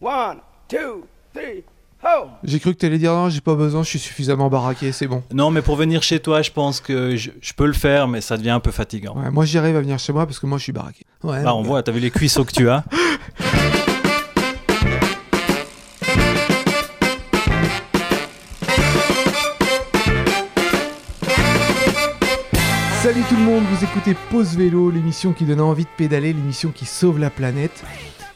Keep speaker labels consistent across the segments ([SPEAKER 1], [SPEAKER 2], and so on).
[SPEAKER 1] One, two, three, ho!
[SPEAKER 2] J'ai cru que t'allais dire non, j'ai pas besoin, je suis suffisamment baraqué, c'est bon.
[SPEAKER 3] Non, mais pour venir chez toi, je pense que je, je peux le faire, mais ça devient un peu fatigant.
[SPEAKER 2] Ouais, moi j'y arrive à venir chez moi parce que moi je suis baraqué. Ouais,
[SPEAKER 3] Là, on voit, t'as vu les cuisseaux que tu as
[SPEAKER 2] Salut tout le monde, vous écoutez Pause Vélo, l'émission qui donne envie de pédaler, l'émission qui sauve la planète.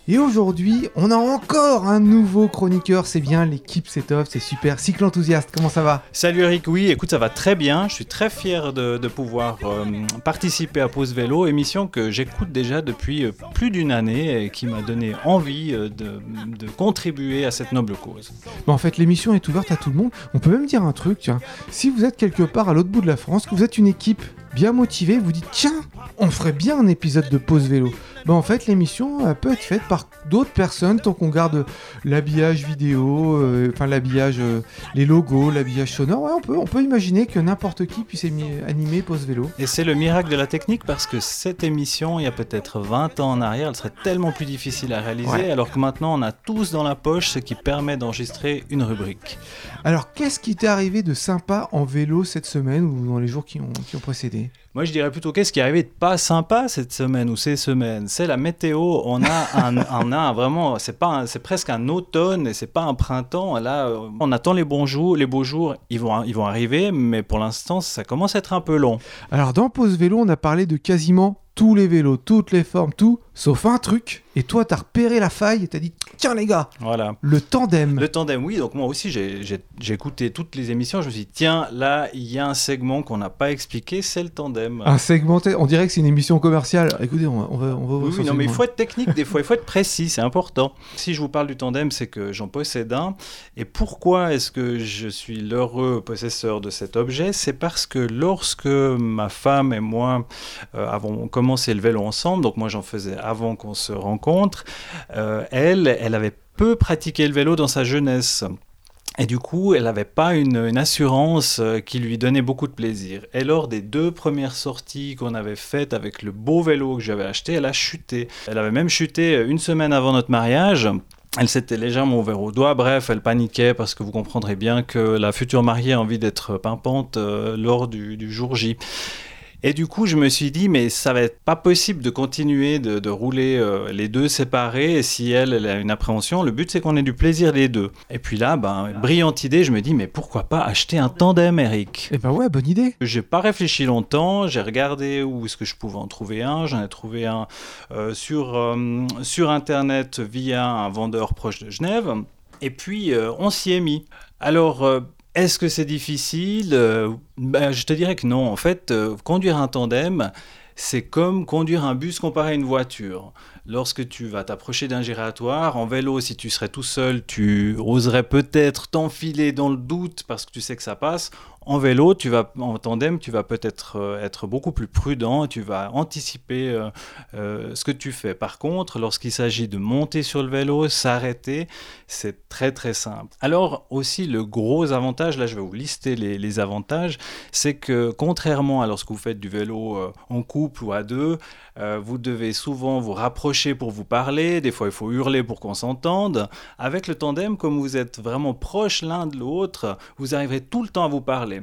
[SPEAKER 2] Et aujourd'hui, on a encore un nouveau chroniqueur, c'est bien, l'équipe c'est top, c'est super. Cycle enthousiaste, comment ça va?
[SPEAKER 3] Salut Eric, oui, écoute, ça va très bien. Je suis très fier de, de pouvoir euh, participer à Pause Vélo, émission que j'écoute déjà depuis euh, plus d'une année et qui m'a donné envie euh, de, de contribuer à cette noble cause.
[SPEAKER 2] Bon, en fait, l'émission est ouverte à tout le monde. On peut même dire un truc, tiens. Si vous êtes quelque part à l'autre bout de la France, que vous êtes une équipe bien motivée, vous dites tiens, on ferait bien un épisode de pause vélo. Ben, en fait, l'émission peut être faite par d'autres personnes tant qu'on garde l'habillage vidéo, euh, enfin l'habillage, euh, les logos, l'habillage sonore. Ouais, on peut, on peut imaginer que n'importe qui puisse animer pause vélo.
[SPEAKER 3] Et c'est le miracle de la technique parce que cette émission, il y a peut-être 20 ans en arrière, elle serait tellement plus difficile à réaliser,
[SPEAKER 2] Ouais.
[SPEAKER 3] alors que maintenant on a tous dans la poche ce qui permet d'enregistrer une rubrique.
[SPEAKER 2] Alors, qu'est-ce qui t'est arrivé de sympa en vélo cette semaine ou dans les jours qui ont, qui ont précédé?
[SPEAKER 3] Moi, je dirais plutôt qu'est-ce qui est arrivé de pas sympa cette semaine ou ces semaines? C'est la météo. On a un, un vraiment, c'est pas, c'est presque un automne et c'est pas un printemps. Là, euh, on attend les bons jours, les beaux jours. Ils vont, ils vont arriver, mais pour l'instant, ça commence à être un peu long.
[SPEAKER 2] Alors, dans pause vélo, on a parlé de quasiment tous les vélos, toutes les formes, tout, sauf un truc. Et toi, t'as repéré la faille et t'as dit tiens les gars,
[SPEAKER 3] Voilà.
[SPEAKER 2] le tandem.
[SPEAKER 3] Le tandem, oui. Donc moi aussi, j'ai- écouté toutes les émissions. Je me suis dit, tiens, là, il y a un segment qu'on n'a pas expliqué, c'est le tandem.
[SPEAKER 2] Un segmenté, on dirait que c'est une émission commerciale. Écoutez, on va, on va, on va
[SPEAKER 3] Oui, non, mais il
[SPEAKER 2] segment.
[SPEAKER 3] faut être technique des fois, il faut être précis, c'est important. Si je vous parle du tandem, c'est que j'en possède un. Et pourquoi est-ce que je suis l'heureux possesseur de cet objet? C'est parce que lorsque ma femme et moi euh, avons commencé le vélo ensemble, donc moi j'en faisais avant qu'on se rencontre, euh, elle, elle avait peu pratiqué le vélo dans sa jeunesse. Et du coup, elle n'avait pas une, assurance euh, qui lui donnait beaucoup de plaisir. Et lors des deux premières sorties qu'on avait faites avec le beau vélo que j'avais acheté, elle a chuté. Elle avait même chuté euh, une semaine avant notre mariage. Elle s'était légèrement ouvert au doigt. Bref, elle paniquait parce que vous comprendrez bien que la future mariée a envie d'être pimpante lors du jour J. Et du coup, je me suis dit, mais ça va être pas possible de continuer de, de rouler euh, les deux séparés. Et si elle, elle a une appréhension, le but c'est qu'on ait du plaisir les deux. Et puis là, ben, brillante idée, je me dis, mais pourquoi pas acheter un tandem, Eric?
[SPEAKER 2] Eh ben ouais, bonne idée.
[SPEAKER 3] j'ai pas réfléchi longtemps, j'ai regardé où est-ce que je pouvais en trouver un, j'en ai trouvé un euh, sur, euh, sur internet via un vendeur proche de Genève, et puis on s'y est mis. Alors, est-ce que c'est difficile Euh, ben, Je te dirais que non, en fait, euh, conduire un tandem, c'est comme conduire un bus comparé à une voiture. Lorsque tu vas t'approcher d'un giratoire, en vélo, si tu serais tout seul, tu oserais peut-être t'enfiler dans le doute parce que tu sais que ça passe. En vélo, tu vas, en tandem, tu vas peut-être euh, être beaucoup plus prudent, tu vas anticiper euh, euh, ce que tu fais. Par contre, lorsqu'il s'agit de monter sur le vélo, s'arrêter, c'est très très simple. Alors aussi, le gros avantage, là je vais vous lister les, avantages, c'est que contrairement à lorsque vous faites du vélo en couple ou à deux, vous devez souvent vous rapprocher pour vous parler, des fois il faut hurler pour qu'on s'entende. Avec le tandem, comme vous êtes vraiment proches l'un de l'autre, vous arriverez tout le temps à vous parler.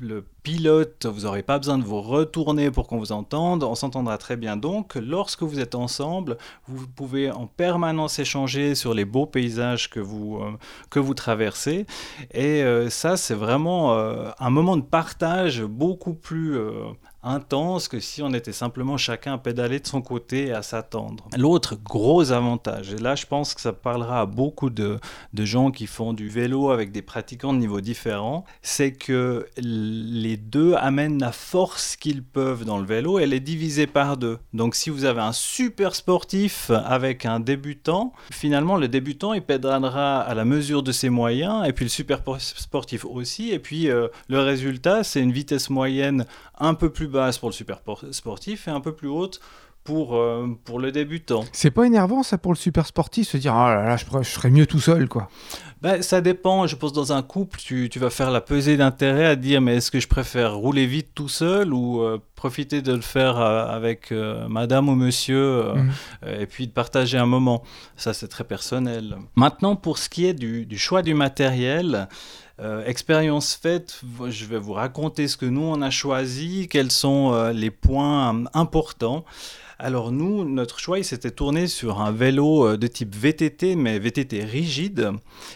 [SPEAKER 3] Le pilote, vous n'aurez pas besoin de vous retourner pour qu'on vous entende, on s'entendra très bien. Donc, lorsque vous êtes ensemble, vous pouvez en permanence échanger sur les beaux paysages que vous, euh, que vous traversez. Et euh, ça, c'est vraiment euh, un moment de partage beaucoup plus intense que si on était simplement chacun à pédaler de son côté et à s'attendre. L'autre gros avantage, et là je pense que ça parlera à beaucoup de, de gens qui font du vélo avec des pratiquants de niveaux différents, c'est que les deux amènent la force qu'ils peuvent dans le vélo, elle est divisée par deux. Donc si vous avez un super sportif avec un débutant, finalement le débutant il pédalera à la mesure de ses moyens, et puis le super sportif aussi, et puis euh, le résultat c'est une vitesse moyenne un peu plus basse pour le super sportif et un peu plus haute pour, euh, pour le débutant.
[SPEAKER 2] C'est pas énervant ça pour le super sportif se dire ah là là je, serais mieux tout seul quoi.
[SPEAKER 3] Ben, ça dépend, je pense dans un couple, tu, tu vas faire la pesée d'intérêt à dire mais est-ce que je préfère rouler vite tout seul ou euh, profiter de le faire euh, avec madame ou monsieur euh, et puis de partager un moment. Ça c'est très personnel. Maintenant pour ce qui est du, du choix du matériel, euh, expérience faite, je vais vous raconter ce que nous on a choisi, quels sont euh, les points euh, importants. Alors nous, notre choix, il s'était tourné sur un vélo euh, de type VTT, mais VTT rigide.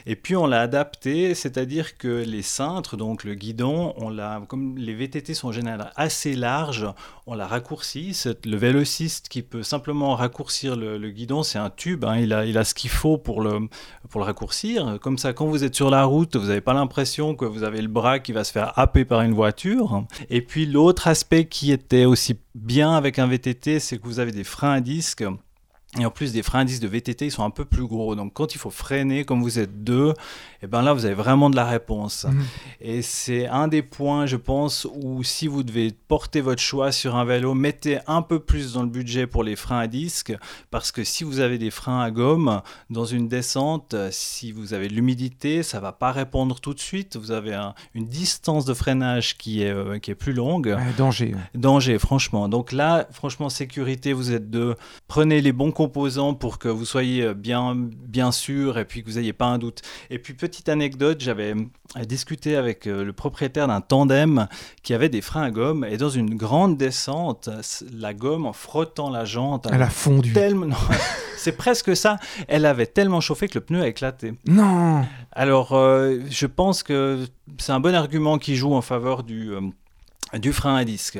[SPEAKER 3] Et puis on l'a adapté, c'est-à-dire que les cintres, donc le guidon, on l'a, comme les VTT sont en général assez larges, on l'a raccourci. Le vélociste qui peut simplement raccourcir le, le guidon, c'est un tube, hein, il, a, il a ce qu'il faut pour le, pour le raccourcir. Comme ça, quand vous êtes sur la route, vous n'avez pas l'impression que vous avez le bras qui va se faire happer par une voiture. Et puis l'autre aspect qui était aussi bien avec un VTT, c'est que vous avez des freins à disque. Et en plus, des freins à disque de VTT, ils sont un peu plus gros. Donc, quand il faut freiner, comme vous êtes deux, et ben là, vous avez vraiment de la réponse.
[SPEAKER 2] Mhm.
[SPEAKER 3] Et c'est un des points, je pense, où si vous devez porter votre choix sur un vélo, mettez un peu plus dans le budget pour les freins à disque, parce que si vous avez des freins à gomme dans une descente, si vous avez de l'humidité, ça va pas répondre tout de suite. Vous avez un- une distance de freinage qui est, euh, qui est plus longue.
[SPEAKER 2] Danger.
[SPEAKER 3] Danger, franchement. Donc là, franchement, sécurité, vous êtes deux. Prenez les bons composants pour que vous soyez euh, bien, bien sûr et puis que vous n'ayez pas un doute. Et puis, petite anecdote, j'avais euh, discuté avec euh, le propriétaire d'un tandem qui avait des freins à gomme et dans une grande descente, la gomme, en frottant la jante,
[SPEAKER 2] Elle a fondu.
[SPEAKER 3] tellement... C'est presque ça. Elle avait tellement chauffé que le pneu a éclaté.
[SPEAKER 2] Non
[SPEAKER 3] Alors, euh, je pense que c'est un bon argument qui joue en faveur du, euh, du frein à disque.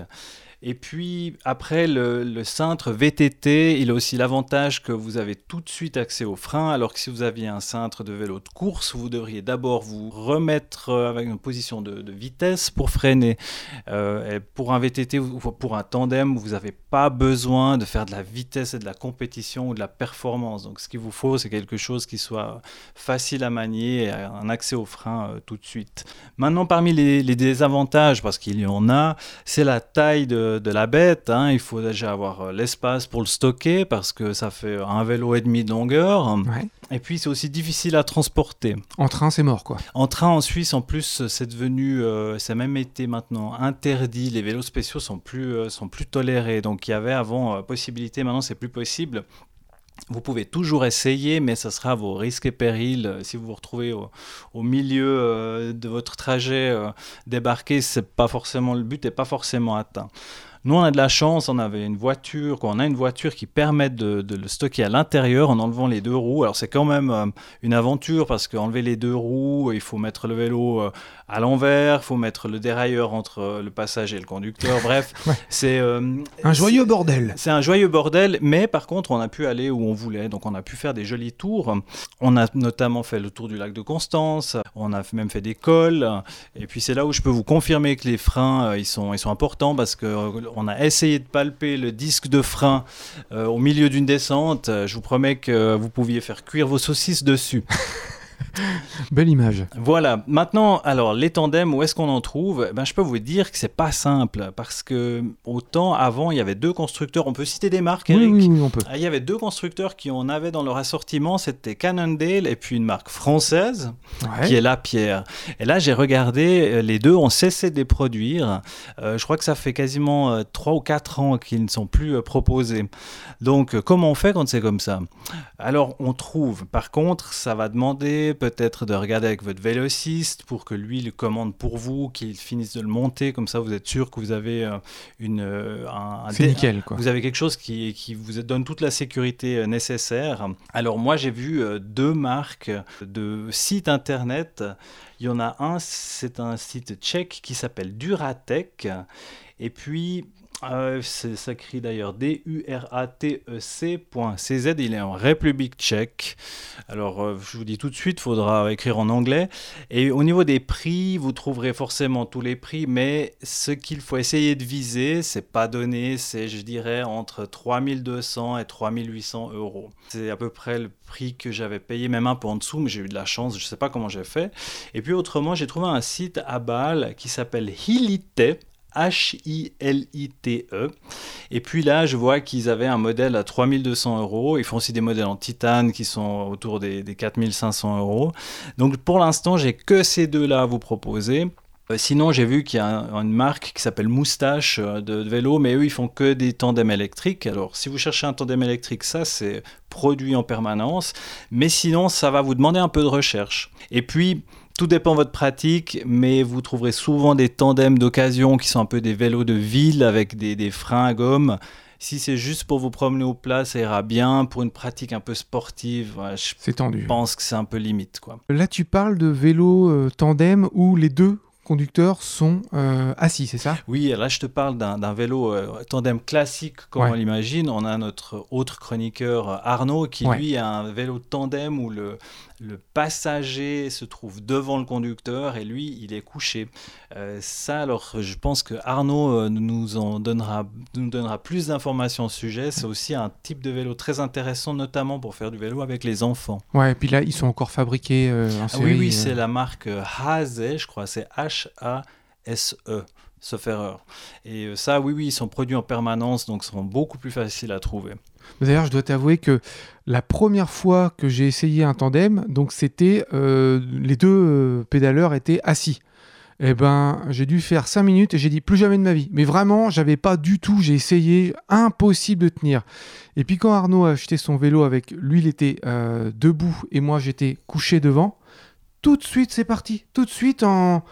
[SPEAKER 3] Et puis, après, le, cintre VTT, il a aussi l'avantage que vous avez tout de suite accès au frein, alors que si vous aviez un cintre de vélo de course, vous devriez d'abord vous remettre euh, avec une position de, vitesse pour freiner. Euh, pour un VTT ou pour un tandem, vous n'avez pas besoin de faire de la vitesse et de la compétition ou de la performance. Donc, ce qu'il vous faut, c'est quelque chose qui soit facile à manier et un accès au frein euh, tout de suite. Maintenant, parmi les désavantages, parce qu'il y en a, c'est la taille de, de la bête. hein. Il faut déjà avoir euh, l'espace pour le stocker parce que ça fait un vélo et demi de longueur.
[SPEAKER 2] Ouais.
[SPEAKER 3] Et puis, c'est aussi difficile à transporter.
[SPEAKER 2] En train, c'est mort, quoi.
[SPEAKER 3] En train en Suisse, en plus, c'est devenu, euh, ça a même été maintenant interdit. Les vélos spéciaux sont plus, euh, sont plus tolérés. Donc, il y avait avant euh, possibilité, maintenant c'est plus possible. Vous pouvez toujours essayer, mais ça sera vos risques et périls. Si vous vous retrouvez au, milieu euh, de votre trajet, euh, débarquer, c'est pas forcément le but, n'est pas forcément atteint. Nous, on a de la chance, on avait une voiture, quoi, on a une voiture qui permet de, de le stocker à l'intérieur en enlevant les deux roues. Alors, c'est quand même euh, une aventure parce qu'enlever les deux roues, il faut mettre le vélo euh, à l'envers, il faut mettre le dérailleur entre euh, le passager et le conducteur. Bref,
[SPEAKER 2] Ouais.
[SPEAKER 3] c'est
[SPEAKER 2] Un joyeux bordel.
[SPEAKER 3] c'est un joyeux bordel, mais par contre, on a pu aller où on voulait. Donc, on a pu faire des jolis tours. On a notamment fait le tour du lac de Constance. On a même fait des cols. Et puis, c'est là où je peux vous confirmer que les freins, ils sont, ils sont importants parce que on a essayé de palper le disque de frein euh, au milieu d'une descente. Euh, Je vous promets que vous pouviez faire cuire vos saucisses dessus.
[SPEAKER 2] Belle image.
[SPEAKER 3] Voilà. Maintenant, alors les tandems, où est-ce qu'on en trouve? Eh ben, je peux vous dire que c'est pas simple parce que autant avant, il y avait deux constructeurs. On peut citer des marques, Eric?
[SPEAKER 2] oui, oui, on peut.
[SPEAKER 3] Ah, Il y avait deux constructeurs qui en avaient dans leur assortiment, c'était Cannondale et puis une marque française
[SPEAKER 2] Ouais.
[SPEAKER 3] qui est la pierre. Et là, j'ai regardé, euh, les deux ont cessé de les produire. Euh, je crois que ça fait quasiment euh, 3 ou 4 ans qu'ils ne sont plus proposés. Donc, comment on fait quand c'est comme ça? Alors, on trouve. Par contre, ça va demander peut-être de regarder avec votre vélociste pour que lui le commande pour vous, qu'il finisse de le monter. Comme ça, vous êtes sûr que vous avez euh, une, euh, un,
[SPEAKER 2] nickel, quoi.
[SPEAKER 3] vous avez quelque chose qui, qui vous donne toute la sécurité euh, nécessaire. Alors moi j'ai vu deux marques de sites internet. Il y en a un, c'est un site tchèque qui s'appelle Duratec. Et puis ça écrit d'ailleurs D-U-R-A-T-E-C.cz. Il est en République tchèque. Alors euh, je vous dis tout de suite, il faudra écrire en anglais. Et au niveau des prix, vous trouverez forcément tous les prix, mais ce qu'il faut essayer de viser, c'est pas donné, c'est je dirais entre 3200 et 3800 euros. C'est à peu près le prix que j'avais payé, même un peu en dessous, mais j'ai eu de la chance, je sais pas comment j'ai fait. Et puis autrement, j'ai trouvé un site à Bâle qui s'appelle Hilite. H-I-L-I-T-E. Et puis là, je vois qu'ils avaient un modèle à 3200 euros. Ils font aussi des modèles en titane qui sont autour des, des 4500 euros. Donc pour l'instant, j'ai que ces deux-là à vous proposer. Euh, sinon, j'ai vu qu'il y a une marque qui s'appelle Moustache euh, de, vélo, mais eux, ils font que des tandems électriques. Alors, si vous cherchez un tandem électrique, ça, c'est produit en permanence. Mais sinon, ça va vous demander un peu de recherche. Et puis, tout dépend de votre pratique, mais vous trouverez souvent des tandems d'occasion qui sont un peu des vélos de ville avec des, freins à gomme. Si c'est juste pour vous promener au plat, ça ira bien. Pour une pratique un peu sportive, je
[SPEAKER 2] tendu.
[SPEAKER 3] pense que c'est un peu limite. Quoi.
[SPEAKER 2] Là, tu parles de vélo euh, tandem où les deux conducteurs sont euh, assis, c'est ça?
[SPEAKER 3] Oui, là je te parle d'un vélo euh, tandem classique comme on l'imagine. On a notre autre chroniqueur Arnaud qui lui a un vélo tandem où le, le passager se trouve devant le conducteur et lui, il est couché. Euh, ça, alors, je pense que Arnaud euh, nous en donnera, nous donnera plus d'informations au sujet. C'est aussi un type de vélo très intéressant, notamment pour faire du vélo avec les enfants.
[SPEAKER 2] Ouais, et puis là, ils sont encore fabriqués euh, en série.
[SPEAKER 3] Ah oui, oui, c'est la marque Haze, je crois. C'est H-A-S-E sauf erreur. Et ça, oui, oui, ils sont produits en permanence, donc seront beaucoup plus faciles à trouver.
[SPEAKER 2] D'ailleurs, je dois t'avouer que la première fois que j'ai essayé un tandem, donc c'était euh, les deux euh, pédaleurs étaient assis. Eh ben, j'ai dû faire 5 minutes et j'ai dit plus jamais de ma vie. Mais vraiment, j'avais pas du tout, j'ai essayé, impossible de tenir. Et puis quand Arnaud a acheté son vélo avec lui, il était euh, debout et moi j'étais couché devant. Tout de suite, c'est parti. Tout de suite, en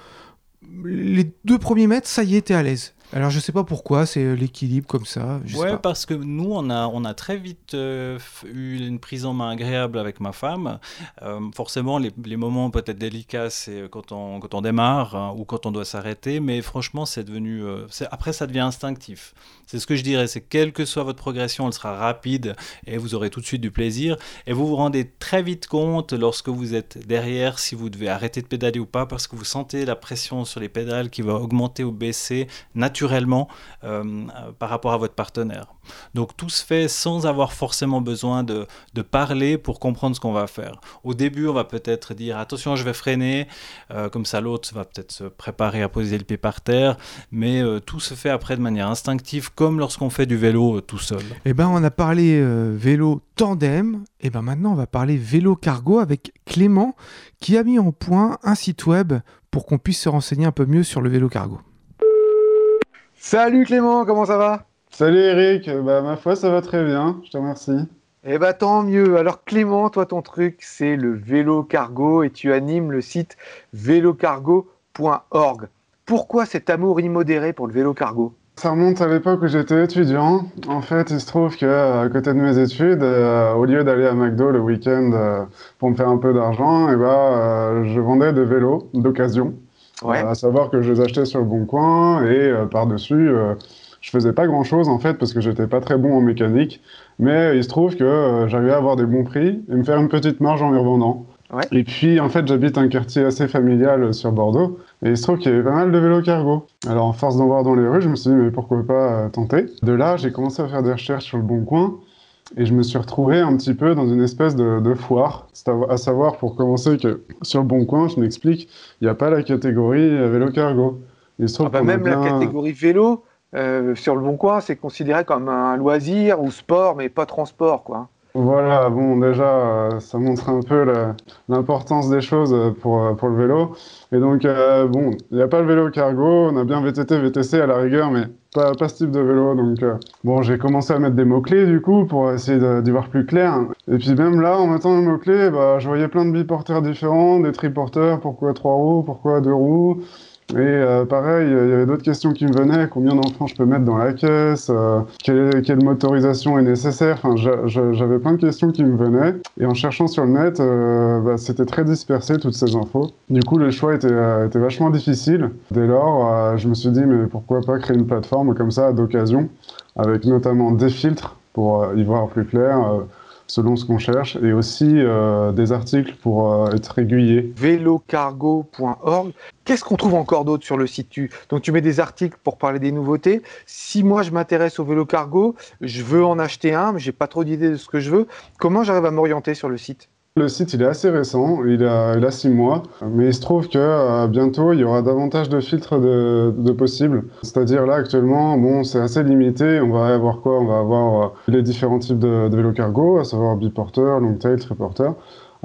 [SPEAKER 2] les deux premiers mètres, ça y est, t'es à l'aise. Alors je sais pas pourquoi, c'est euh, l'équilibre comme ça.
[SPEAKER 3] Je ouais, parce que nous on a on a très vite euh, eu une prise en main agréable avec ma femme. Euh, forcément les, les moments peut-être délicats c'est quand on quand on démarre hein, ou quand on doit s'arrêter, mais franchement c'est devenu après ça devient instinctif. C'est ce que je dirais, c'est quelle que soit votre progression, elle sera rapide et vous aurez tout de suite du plaisir et vous vous rendez très vite compte lorsque vous êtes derrière si vous devez arrêter de pédaler ou pas parce que vous sentez la pression sur les pédales qui va augmenter ou baisser naturellement naturellement euh, par rapport à votre partenaire. Donc tout se fait sans avoir forcément besoin de, de parler pour comprendre ce qu'on va faire. Au début, on va peut-être dire attention, je vais freiner, euh, comme ça l'autre va peut-être se préparer à poser le pied par terre, mais euh, tout se fait après de manière instinctive, comme lorsqu'on fait du vélo tout seul.
[SPEAKER 2] Eh ben, on a parlé vélo tandem, et ben maintenant on va parler vélo cargo avec Clément qui a mis en point un site web pour qu'on puisse se renseigner un peu mieux sur le vélo cargo.
[SPEAKER 1] Salut Clément, comment ça va?
[SPEAKER 4] Salut Eric, bah ma foi ça va très bien, je te remercie.
[SPEAKER 1] Eh bah tant mieux. Alors Clément, toi ton truc c'est le vélo cargo et tu animes le site vélocargo.org. Pourquoi cet amour immodéré pour le vélo cargo?
[SPEAKER 4] Ça remonte à l'époque où j'étais étudiant. En fait, il se trouve que à côté de mes études, euh, au lieu d'aller à McDo le week-end euh, pour me faire un peu d'argent, eh ben, euh, je vendais des vélos d'occasion. Ouais. à savoir que je les achetais sur le bon coin et par-dessus, je faisais pas grand-chose en fait parce que j'étais pas très bon en mécanique. Mais il se trouve que euh, j'arrivais à avoir des bons prix et me faire une petite marge en les revendant. Ouais. Et puis en fait, j'habite un quartier assez familial sur Bordeaux et il se trouve qu'il y avait pas mal de vélos cargo. Alors en force d'en voir dans les rues, je me suis dit mais pourquoi pas tenter? De là, j'ai commencé à faire des recherches sur le bon coin et je me suis retrouvé un petit peu dans une espèce de, de foire. À savoir, pour commencer, que sur le Bon Coin, je m'explique, il n'y a pas la catégorie euh, vélo cargo.
[SPEAKER 1] Ah bah même la catégorie vélo, euh, sur le Bon Coin, c'est considéré comme un loisir ou sport, mais pas transport, quoi.
[SPEAKER 4] Voilà, bon, déjà, euh, ça montre un peu l'importance des choses pour, pour le vélo. Et donc, bon, il n'y a pas le vélo cargo, on a bien VTT, VTC à la rigueur, mais pas, pas ce type de vélo. Donc, euh, bon, j'ai commencé à mettre des mots-clés du coup pour essayer d'y voir plus clair. Et puis, même là, en mettant les mots-clés, bah, je voyais plein de biporteurs différents, des triporteurs, pourquoi trois roues, pourquoi deux roues. Et euh, pareil, il y avait d'autres questions qui me venaient. Combien d'enfants je peux mettre dans la caisse euh, quelle, quelle, motorisation est nécessaire? Enfin, j'avais plein de questions qui me venaient. Et en cherchant sur le net, euh, bah, c'était très dispersé toutes ces infos. Du coup, le choix était, était vachement difficile. Dès lors, je me suis dit, mais pourquoi pas créer une plateforme comme ça d'occasion, avec notamment des filtres pour y voir plus clair selon ce qu'on cherche, et aussi euh, des articles pour euh, être aiguillés.
[SPEAKER 1] Vélocargo.org. Qu'est-ce qu'on trouve encore d'autre sur le site Donc tu mets des articles pour parler des nouveautés. Si moi je m'intéresse au vélo cargo, je veux en acheter un, mais j'ai pas trop d'idées de ce que je veux. Comment j'arrive à m'orienter sur le site?
[SPEAKER 4] Le site, il est assez récent, il a, il a six mois, mais il se trouve que euh, bientôt, il y aura davantage de filtres de, de possibles. C'est-à-dire là, actuellement, bon, c'est assez limité. On va avoir quoi? On va avoir euh, les différents types de, de vélos cargo, à savoir biporteur, longtail, triporteur.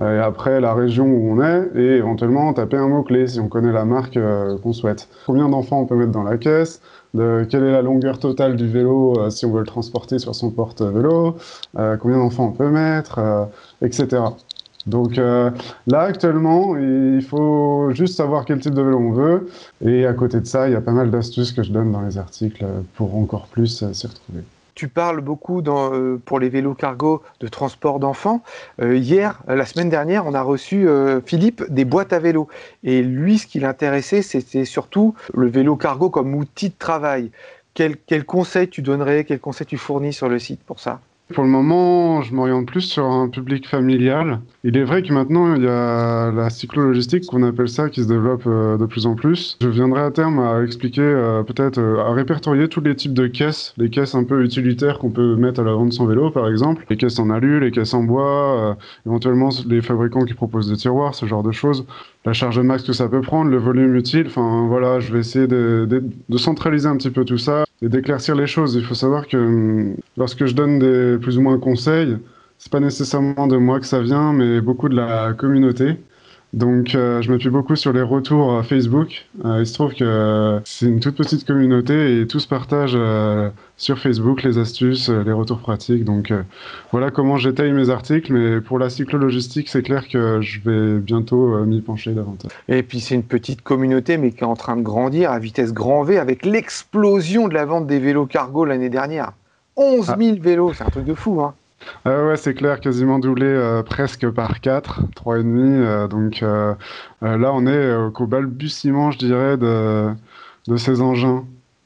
[SPEAKER 4] Euh, et après, la région où on est, et éventuellement taper un mot-clé si on connaît la marque euh, qu'on souhaite. Combien d'enfants on peut mettre dans la caisse? De quelle est la longueur totale du vélo si on veut le transporter sur son porte-vélo, euh, combien d'enfants on peut mettre, euh, etc. Donc euh, là, actuellement, il faut juste savoir quel type de vélo on veut. Et à côté de ça, il y a pas mal d'astuces que je donne dans les articles pour encore plus euh, s'y retrouver.
[SPEAKER 1] Tu parles beaucoup euh, pour les vélos cargo de transport d'enfants. Euh, hier, la semaine dernière, on a reçu Philippe des boîtes à vélo. Et lui, ce qui l'intéressait, c'était surtout le vélo cargo comme outil de travail. Quel, quel conseil tu donnerais, quel conseil tu fournis sur le site pour ça?
[SPEAKER 4] Pour le moment, je m'oriente plus sur un public familial. Il est vrai que maintenant, il y a la cyclologistique, qu'on appelle ça, qui se développe euh, de plus en plus. Je viendrai à terme à expliquer, euh, peut-être, euh, à répertorier tous les types de caisses, les caisses un peu utilitaires qu'on peut mettre à l'avant de son vélo, par exemple. Les caisses en alu, les caisses en bois, éventuellement les fabricants qui proposent des tiroirs, ce genre de choses. La charge max que ça peut prendre, le volume utile. Enfin, voilà, je vais essayer de, de- de centraliser un petit peu tout ça et d'éclaircir les choses. Il faut savoir que hum, lorsque je donne des plus ou moins conseils, c'est pas nécessairement de moi que ça vient, mais beaucoup de la communauté. Donc, euh, je m'appuie beaucoup sur les retours Facebook. Euh, il se trouve que euh, c'est une toute petite communauté et tous partagent euh, sur Facebook les astuces, les retours pratiques. Donc, voilà comment j'étaye mes articles. Mais pour la cyclologistique, c'est clair que je vais bientôt m'y pencher davantage.
[SPEAKER 1] Et puis c'est une petite communauté, mais qui est en train de grandir à vitesse grand V avec l'explosion de la vente des vélos cargo l'année dernière. 11 000 vélos, c'est un truc de fou. Hein.
[SPEAKER 4] Ah ouais, c'est clair, quasiment doublé euh, presque par 4, 3,5. Euh, donc euh, euh, là, on est euh, qu'au balbutiement, je dirais, de, de ces engins.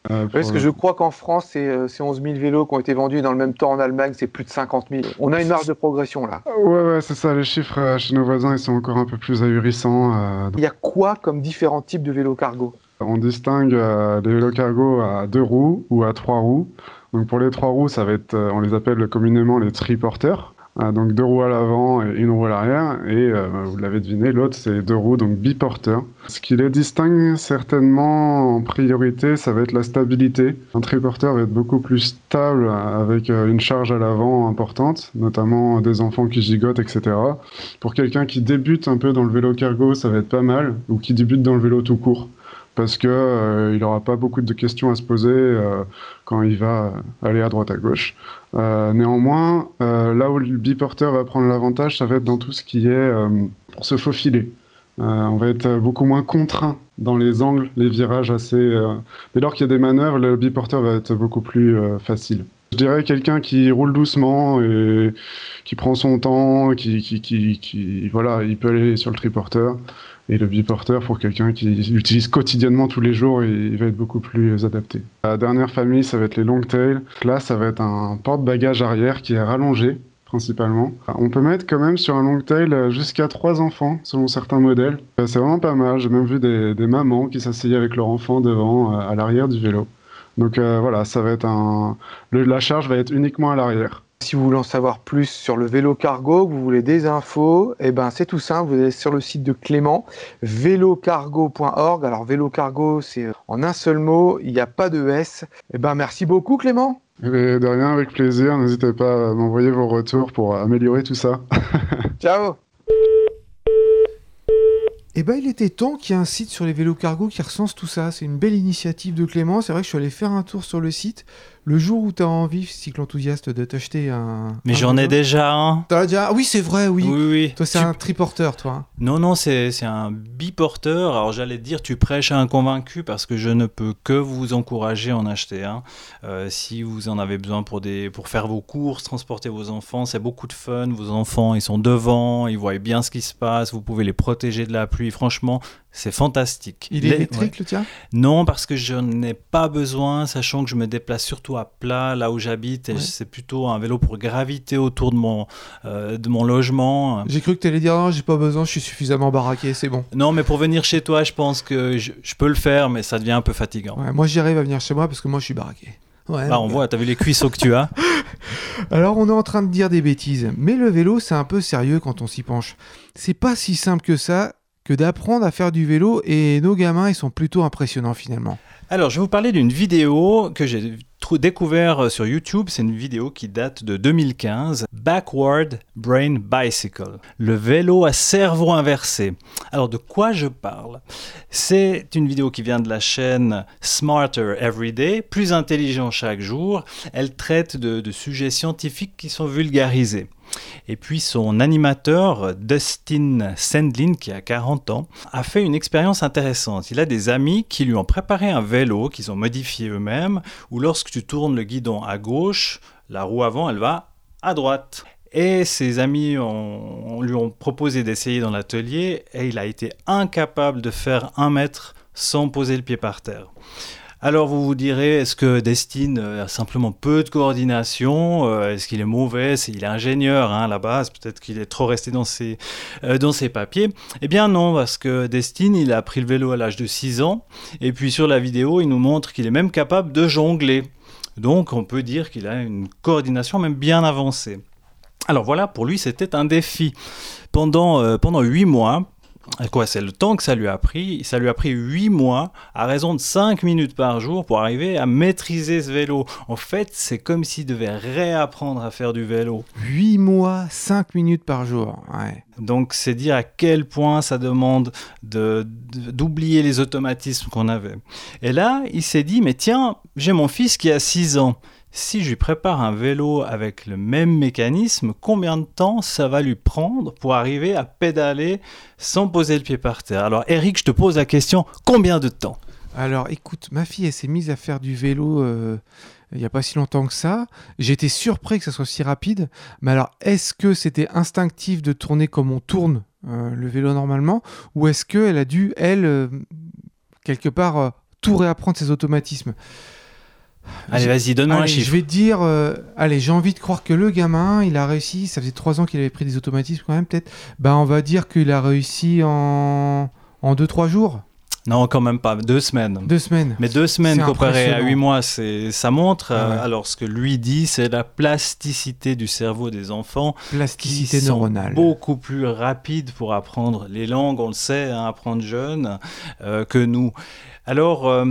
[SPEAKER 4] Euh,
[SPEAKER 1] Parce que je crois qu'en France, c'est euh, c'est 11 000 vélos qui ont été vendus. Dans le même temps, en Allemagne, c'est plus de 50 000. On a une marge de progression là.
[SPEAKER 4] Ouais, ouais, c'est ça. Les chiffres euh, chez nos voisins, ils sont encore un peu plus ahurissants. euh,
[SPEAKER 1] Il y a quoi comme différents types de vélos cargo?
[SPEAKER 4] On distingue euh, les vélos cargo à deux roues ou à trois roues. Donc pour les trois roues, ça va être, euh, on les appelle communément les triporteurs. Euh, donc deux roues à l'avant et une roue à l'arrière. Et euh, vous l'avez deviné, l'autre c'est deux roues, donc biporteurs. Ce qui les distingue certainement en priorité, ça va être la stabilité. Un triporteur va être beaucoup plus stable avec une charge à l'avant importante, notamment des enfants qui gigotent, etc. Pour quelqu'un qui débute un peu dans le vélo cargo, ça va être pas mal, ou qui débute dans le vélo tout court parce que euh, il n'aura pas beaucoup de questions à se poser euh, quand il va aller à droite à gauche. Euh, néanmoins, là où le biporteur va prendre l'avantage, ça va être dans tout ce qui est pour se faufiler. On va être beaucoup moins contraint dans les angles, les virages assez. Dès lors qu'il y a des manœuvres, le biporteur va être beaucoup plus facile. Je dirais quelqu'un qui roule doucement et qui prend son temps, qui, qui- voilà, il peut aller sur le triporteur. Et le biporteur, pour quelqu'un qui l'utilise quotidiennement tous les jours, il va être beaucoup plus adapté. La dernière famille, ça va être les longtail. Là, ça va être un porte-bagages arrière qui est rallongé, principalement. On peut mettre quand même sur un longtail euh, jusqu'à trois enfants, selon certains modèles. Euh, C'est vraiment pas mal. J'ai même vu des, mamans qui s'asseyaient avec leur enfant devant, euh, à l'arrière du vélo. Donc euh, voilà, ça va être un... la charge va être uniquement à l'arrière.
[SPEAKER 1] Si vous voulez en savoir plus sur le vélo cargo, que vous voulez des infos, eh ben c'est tout simple, vous allez sur le site de Clément, vélocargo.org. Alors vélo cargo, c'est euh, en un seul mot, il n'y a pas de S. Eh ben merci beaucoup Clément.
[SPEAKER 4] Et de rien, avec plaisir. N'hésitez pas à m'envoyer vos retours pour améliorer tout ça.
[SPEAKER 1] Ciao.
[SPEAKER 2] Eh ben, il était temps qu'il y ait un site sur les vélos cargo qui recense tout ça. C'est une belle initiative de Clément. C'est vrai que je suis allé faire un tour sur le site. Le jour où tu as envie, cycle enthousiaste, de t'acheter un.
[SPEAKER 3] Mais j'en ai déjà un.
[SPEAKER 2] T'en as déjà oui, c'est vrai, oui.
[SPEAKER 3] Oui, oui.
[SPEAKER 2] Toi, c'est
[SPEAKER 3] Tu-
[SPEAKER 2] un triporteur, toi. hein.
[SPEAKER 3] Non, non, c'est un biporteur. Alors j'allais te dire, tu prêches à un convaincu parce que je ne peux que vous encourager à en acheter un. Euh, si vous en avez besoin pour, des, pour faire vos courses, transporter vos enfants, c'est beaucoup de fun. Vos enfants, ils sont devant, ils voient bien ce qui se passe, vous pouvez les protéger de la pluie. Franchement, c'est fantastique.
[SPEAKER 2] Il est électrique,
[SPEAKER 3] ouais.
[SPEAKER 2] le tien?
[SPEAKER 3] Non, parce que je n'ai pas besoin, sachant que je me déplace surtout à plat, là où j'habite, et
[SPEAKER 2] Ouais.
[SPEAKER 3] c'est plutôt un vélo pour graviter autour de mon, euh, de mon logement.
[SPEAKER 2] J'ai cru que t'allais dire non, j'ai pas besoin, je suis suffisamment baraqué, c'est bon.
[SPEAKER 3] Non, mais pour venir chez toi, je pense que je, je peux le faire, mais ça devient un peu fatigant.
[SPEAKER 2] Ouais, moi, j'y arrive à venir chez moi parce que moi, je suis baraqué. Ouais,
[SPEAKER 3] Bah, on voit, t'as vu les cuisseaux que tu as
[SPEAKER 2] Alors on est en train de dire des bêtises, mais le vélo c'est un peu sérieux quand on s'y penche. C'est pas si simple que ça que d'apprendre à faire du vélo et nos gamins ils sont plutôt impressionnants finalement.
[SPEAKER 3] Alors, je vais vous parler d'une vidéo que j'ai découvert euh, sur YouTube. C'est une vidéo qui date de 2015. Backward Brain Bicycle. Le vélo à cerveau inversé. Alors, de quoi je parle? C'est une vidéo qui vient de la chaîne Smarter Everyday, plus intelligent chaque jour. Elle traite de sujets scientifiques qui sont vulgarisés. Et puis son animateur, Dustin Sandlin, qui a 40 ans, a fait une expérience intéressante. Il a des amis qui lui ont préparé un vélo qu'ils ont modifié eux-mêmes, où lorsque tu tournes le guidon à gauche, la roue avant, elle va à droite. Et ses amis ont- on lui ont proposé d'essayer dans l'atelier, et il a été incapable de faire un mètre sans poser le pied par terre. Alors vous vous direz, est-ce que Destin euh, a simplement peu de coordination Euh, Est-ce qu'il est mauvais Il est ingénieur hein, à la base, peut-être qu'il est trop resté dans ses, euh, dans ses papiers. Eh bien non, parce que Destin, il a appris le vélo à l'âge de 6 ans, et puis sur la vidéo, il nous montre qu'il est même capable de jongler. Donc on peut dire qu'il a une coordination même bien avancée. Alors voilà, pour lui, c'était un défi. Pendant, pendant 8 mois, Quoi, c'est le temps que ça lui a pris? Ça lui a pris 8 mois, à raison de 5 minutes par jour, pour arriver à maîtriser ce vélo. En fait, c'est comme s'il devait réapprendre à faire du vélo.
[SPEAKER 2] 8 mois, 5 minutes par jour. Ouais.
[SPEAKER 3] Donc, c'est dire à quel point ça demande de- de- d'oublier les automatismes qu'on avait. Et là, il s'est dit, mais tiens, j'ai mon fils qui a 6 ans. Si je lui prépare un vélo avec le même mécanisme, combien de temps ça va lui prendre pour arriver à pédaler sans poser le pied par terre? Alors, Eric, je te pose la question, combien de temps?
[SPEAKER 2] Alors écoute, ma fille elle s'est mise à faire du vélo euh, il n'y a pas si longtemps que ça. J'étais surpris que ça soit si rapide. Mais alors est-ce que c'était instinctif de tourner comme on tourne euh, le vélo normalement? Ou est-ce qu'elle a dû, elle, euh, quelque part, tout réapprendre ses automatismes?
[SPEAKER 3] Allez, vas-y, donne-moi un chiffre.
[SPEAKER 2] je vais te dire, euh, allez, j'ai envie de croire que le gamin, il a réussi, ça faisait trois ans qu'il avait pris des automatismes quand même, peut-être. Ben, on va dire qu'il a réussi en, en deux, trois jours,
[SPEAKER 3] Non, quand même pas, deux semaines.
[SPEAKER 2] deux semaines.
[SPEAKER 3] Mais deux semaines comparé à huit mois, c'est, ça montre.
[SPEAKER 2] Ah
[SPEAKER 3] euh, alors, ce que lui dit, c'est la plasticité du cerveau des enfants qui
[SPEAKER 2] Plasticité
[SPEAKER 3] sont
[SPEAKER 2] neuronale.
[SPEAKER 3] beaucoup plus rapides pour apprendre les langues, on le sait, hein, apprendre jeune, euh, que nous. Alors, euh,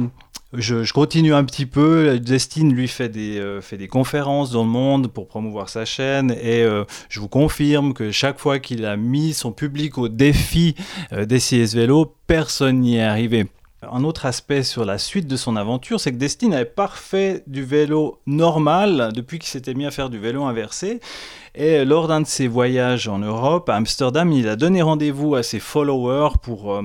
[SPEAKER 3] je, continue un petit peu. Destine, lui, fait des, euh, fait des conférences dans le monde pour promouvoir sa chaîne. Et euh, je vous confirme que chaque fois qu'il a mis son public au défi euh, d'essayer ce vélo, personne n'y est arrivé. Un autre aspect sur la suite de son aventure, c'est que Destine avait parfait du vélo normal depuis qu'il s'était mis à faire du vélo inversé. Et lors d'un de ses voyages en Europe, à Amsterdam, il a donné rendez-vous à ses followers pour, euh,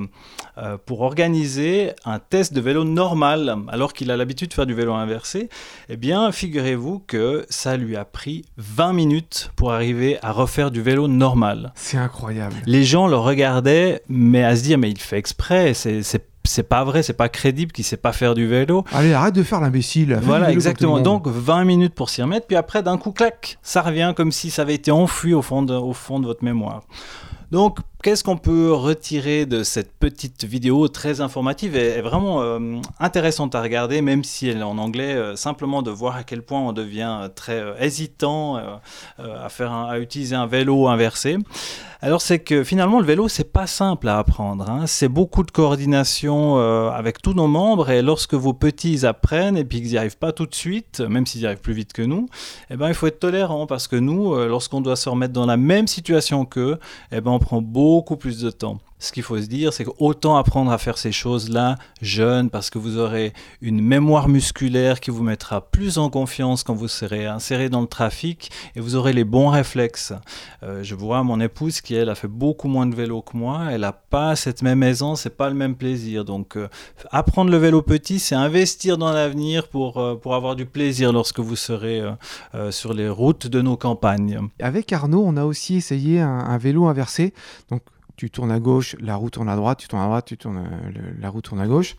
[SPEAKER 3] euh, pour organiser un test de vélo normal, alors qu'il a l'habitude de faire du vélo inversé. Eh bien, figurez-vous que ça lui a pris 20 minutes pour arriver à refaire du vélo normal.
[SPEAKER 2] C'est incroyable.
[SPEAKER 3] Les gens le regardaient, mais à se dire, mais il fait exprès, c'est c'est- pas vrai, c'est pas crédible qu'il sait pas faire du vélo.
[SPEAKER 2] Allez, arrête de faire l'imbécile.
[SPEAKER 3] Voilà, exactement. Donc 20 minutes pour s'y remettre, puis après d'un coup, clac, ça revient comme si ça avait été enfui au fond de, au fond de votre mémoire. Donc, qu'est-ce qu'on peut retirer de cette petite vidéo très informative et, et vraiment euh, intéressante à regarder, même si elle est en anglais, euh, simplement de voir à quel point on devient très euh, hésitant à, faire à utiliser un vélo inversé. Alors c'est que finalement le vélo c'est pas simple à apprendre, hein. c'est beaucoup de coordination avec tous nos membres et lorsque vos petits apprennent et puis qu'ils n'y arrivent pas tout de suite, même s'ils y arrivent plus vite que nous, eh ben il faut être tolérant parce que nous, lorsqu'on doit se remettre dans la même situation qu'eux, eh ben on prend beaucoup plus de temps. Ce qu'il faut se dire, c'est qu'autant apprendre à faire ces choses-là jeune, parce que vous aurez une mémoire musculaire qui vous mettra plus en confiance quand vous serez inséré dans le trafic et vous aurez les bons réflexes. Euh, je vois mon épouse qui, elle, a fait beaucoup moins de vélo que moi. Elle n'a pas cette même aisance, c'est pas le même plaisir. Donc, euh, apprendre le vélo petit, c'est investir dans l'avenir pour, euh, pour avoir du plaisir lorsque vous serez sur les routes de nos campagnes.
[SPEAKER 2] Avec Arnaud, on a aussi essayé un, un vélo inversé. Donc, tu tournes à gauche, la roue tourne à droite, tu tournes à droite, tu tournes, euh, le- la roue tourne à gauche.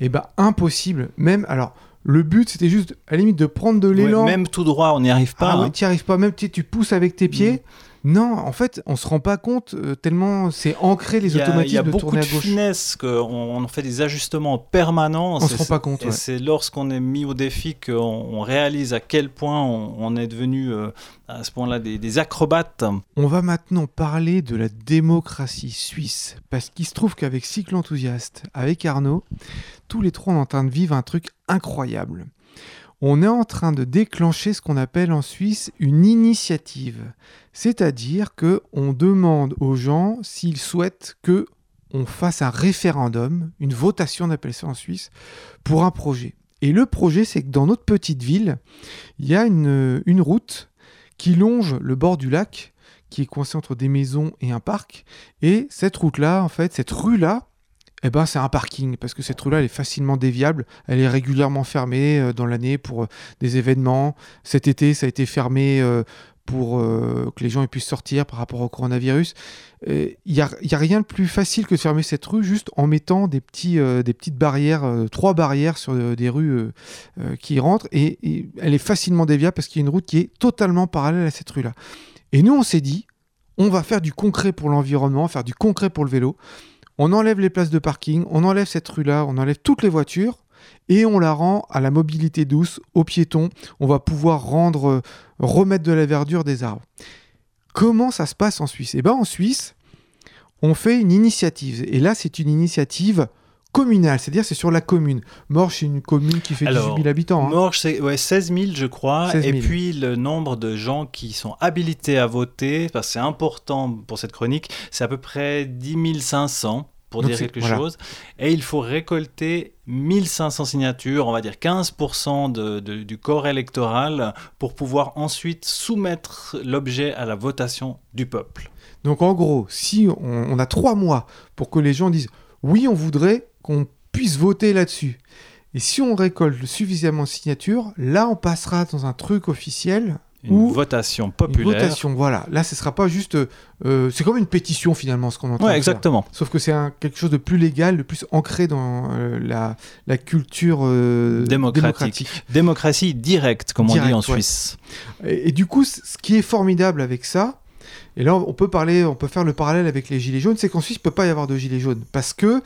[SPEAKER 2] Et ben, impossible. Même, alors, le but, c'était juste, à la limite, de prendre de l'élan.
[SPEAKER 3] Ouais, même tout droit, on n'y arrive pas.
[SPEAKER 2] Ah
[SPEAKER 3] hein.
[SPEAKER 2] tu n'y arrives pas. Même, tu, tu pousses avec tes pieds. Non, en fait, on se rend pas compte euh, tellement c'est ancré les
[SPEAKER 3] Il y a, il y
[SPEAKER 2] automatismes
[SPEAKER 3] a
[SPEAKER 2] de
[SPEAKER 3] beaucoup de finesse, qu'on on fait des ajustements permanents.
[SPEAKER 2] On se rend pas compte,
[SPEAKER 3] Et
[SPEAKER 2] ouais.
[SPEAKER 3] c'est lorsqu'on est mis au défi qu'on on réalise à quel point on, on est devenu euh, à ce point-là des, des acrobates.
[SPEAKER 2] On va maintenant parler de la démocratie suisse. Parce qu'il se trouve qu'avec Cycle Enthousiaste, avec Arnaud, tous les trois on est en train de vivre un truc incroyable. On est en train de déclencher ce qu'on appelle en Suisse une initiative. C'est-à-dire que on demande aux gens s'ils souhaitent que on fasse un référendum, une votation, on appelle ça en Suisse, pour un projet. Et le projet, c'est que dans notre petite ville, il y a une, route qui longe le bord du lac, qui est coincé entre des maisons et un parc. Et cette route-là, en fait, cette rue-là, eh ben, c'est un parking, parce que cette rue-là, elle est facilement déviable. Elle est régulièrement fermée euh, dans l'année pour euh, des événements. Cet été, ça a été fermé euh, pour que les gens puissent sortir par rapport au coronavirus. Il n'y a, y a rien de plus facile que de fermer cette rue juste en mettant des, petits, des petites barrières, trois barrières sur des rues qui rentrent. Et, et elle est facilement déviable parce qu'il y a une route qui est totalement parallèle à cette rue-là. Et nous, on s'est dit, on va faire du concret pour l'environnement, faire du concret pour le vélo. On enlève les places de parking, on enlève cette rue-là, on enlève toutes les voitures et on la rend à la mobilité douce, aux piétons. On va pouvoir rendre, euh, remettre de la verdure des arbres. Comment ça se passe en Suisse? Eh bien, en Suisse, on fait une initiative. Et là, c'est une initiative communale, c'est-à-dire c'est sur la commune. Morges, c'est une commune qui fait
[SPEAKER 3] Alors,
[SPEAKER 2] 18 000 habitants. hein.
[SPEAKER 3] Morges, c'est ouais, 16 000, je crois.
[SPEAKER 2] 16 000.
[SPEAKER 3] Et puis le nombre de gens qui sont habilités à voter, parce que c'est important pour cette chronique, c'est à peu près 10 500 pour
[SPEAKER 2] Donc
[SPEAKER 3] dire quelque
[SPEAKER 2] voilà.
[SPEAKER 3] chose. Et il faut récolter 1500 signatures, on va dire 15% de- de- du corps électoral, pour pouvoir ensuite soumettre l'objet à la votation du peuple.
[SPEAKER 2] Donc en gros, si on, on a trois mois pour que les gens disent oui, on voudrait qu'on puisse voter là-dessus. Et si on récolte suffisamment de signatures, là on passera dans un truc officiel,
[SPEAKER 3] Une
[SPEAKER 2] Ou
[SPEAKER 3] votation
[SPEAKER 2] une
[SPEAKER 3] populaire.
[SPEAKER 2] votation. Voilà, là ce sera pas juste, euh, c'est comme une pétition finalement ce qu'on entend.
[SPEAKER 3] Ouais, exactement.
[SPEAKER 2] Sauf que c'est quelque chose de plus légal, de plus ancré dans euh, la, la culture euh,
[SPEAKER 3] Démocratique. Démocratie directe, comme on dit en
[SPEAKER 2] ouais.
[SPEAKER 3] Suisse.
[SPEAKER 2] Et, et du coup, ce qui est formidable avec ça, et là on peut parler, on peut faire le parallèle avec les gilets jaunes, c'est qu'en Suisse il peut pas y avoir de gilets jaunes parce que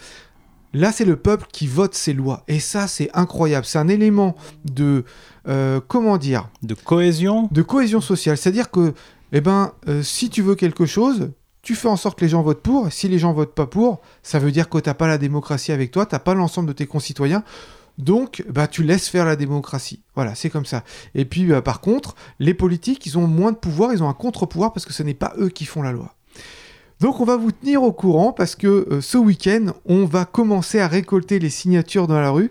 [SPEAKER 2] là c'est le peuple qui vote ces lois et ça c'est incroyable, c'est un élément de euh, comment dire,
[SPEAKER 3] De cohésion?
[SPEAKER 2] De cohésion sociale, c'est-à-dire que eh ben euh, si tu veux quelque chose tu fais en sorte que les gens votent pour. Si les gens votent pas pour, ça veut dire que t'as pas la démocratie avec toi, t'as pas l'ensemble de tes concitoyens. Donc, bah, tu laisses faire la démocratie. Voilà, c'est comme ça. Et puis, bah, par contre, les politiques, ils ont moins de pouvoir, ils ont un contre-pouvoir parce que ce n'est pas eux qui font la loi. Donc, on va vous tenir au courant parce que euh, ce week-end, on va commencer à récolter les signatures dans la rue.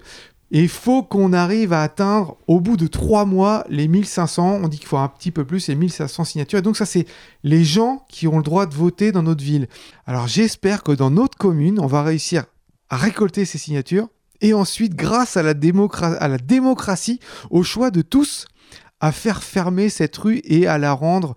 [SPEAKER 2] Et il faut qu'on arrive à atteindre, au bout de trois mois, les 1500. On dit qu'il faut un petit peu plus, les 1500 signatures. Et donc, ça, c'est les gens qui ont le droit de voter dans notre ville. Alors, j'espère que dans notre commune, on va réussir à récolter ces signatures et ensuite, grâce à la, démocra- à la démocratie, au choix de tous, à faire fermer cette rue et à la rendre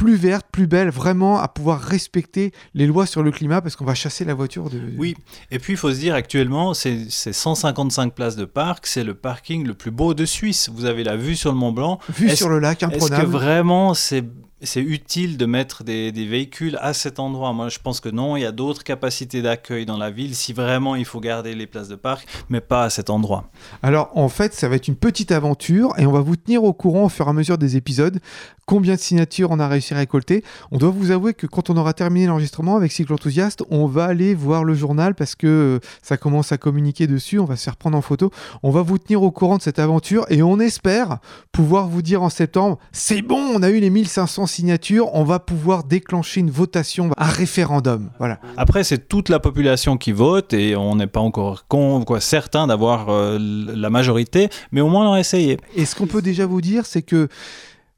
[SPEAKER 2] plus verte, plus belle, vraiment à pouvoir respecter les lois sur le climat parce qu'on va chasser la voiture de...
[SPEAKER 3] Oui, et puis il faut se dire actuellement, c'est c'est 155 places de parc, c'est le parking le plus beau de Suisse. Vous avez la vue sur le Mont Blanc.
[SPEAKER 2] Vue sur le lac,
[SPEAKER 3] Est-ce que
[SPEAKER 2] imprenable.
[SPEAKER 3] vraiment c'est c'est utile de mettre des, véhicules à cet endroit Moi, je pense que non. Il y a d'autres capacités d'accueil dans la ville si vraiment il faut garder les places de parc, mais pas à cet endroit.
[SPEAKER 2] Alors en fait, ça va être une petite aventure et on va vous tenir au courant au fur et à mesure des épisodes. Combien de signatures on a réussi à récolter? On doit vous avouer que quand on aura terminé l'enregistrement avec Cycle Enthousiaste, on va aller voir le journal parce que euh, ça commence à communiquer dessus. On va se faire prendre en photo. On va vous tenir au courant de cette aventure et on espère pouvoir vous dire en septembre c'est bon, on a eu les 1500 signatures, on va pouvoir déclencher une votation, un référendum. Voilà.
[SPEAKER 3] Après, c'est toute la population qui vote et on n'est pas encore con, quoi, certain d'avoir euh, la majorité, mais au moins on a essayé.
[SPEAKER 2] Et ce qu'on peut déjà vous dire, c'est que.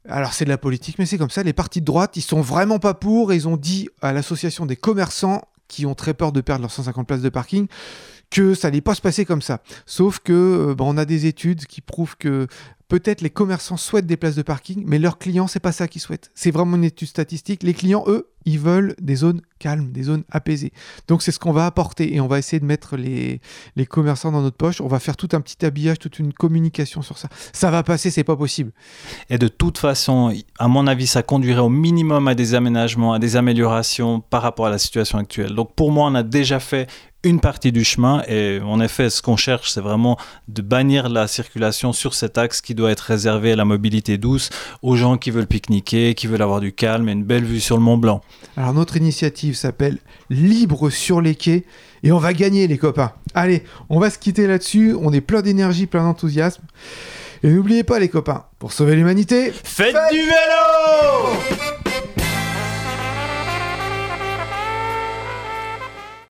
[SPEAKER 2] Alors, c'est de la politique, mais c'est comme ça. Les partis de droite, ils sont vraiment pas pour. Et ils ont dit à l'association des commerçants, qui ont très peur de perdre leurs 150 places de parking, que ça n'allait pas se passer comme ça. Sauf que euh, bah, on a des études qui prouvent que peut-être les commerçants souhaitent des places de parking, mais leurs clients, c'est pas ça qu'ils souhaitent. C'est vraiment une étude statistique. Les clients, eux, ils veulent des zones calmes, des zones apaisées. Donc c'est ce qu'on va apporter et on va essayer de mettre les, les commerçants dans notre poche. On va faire tout un petit habillage, toute une communication sur ça. Ça va passer, c'est pas possible.
[SPEAKER 3] Et de toute façon, à mon avis, ça conduirait au minimum à des aménagements, à des améliorations par rapport à la situation actuelle. Donc pour moi, on a déjà fait une partie du chemin et en effet ce qu'on cherche c'est vraiment de bannir la circulation sur cet axe qui doit être réservé à la mobilité douce aux gens qui veulent pique-niquer, qui veulent avoir du calme et une belle vue sur le Mont Blanc.
[SPEAKER 2] Alors notre initiative s'appelle Libre sur les quais et on va gagner les copains. Allez, on va se quitter là-dessus, on est plein d'énergie, plein d'enthousiasme. Et n'oubliez pas les copains, pour sauver l'humanité,
[SPEAKER 3] faites du vélo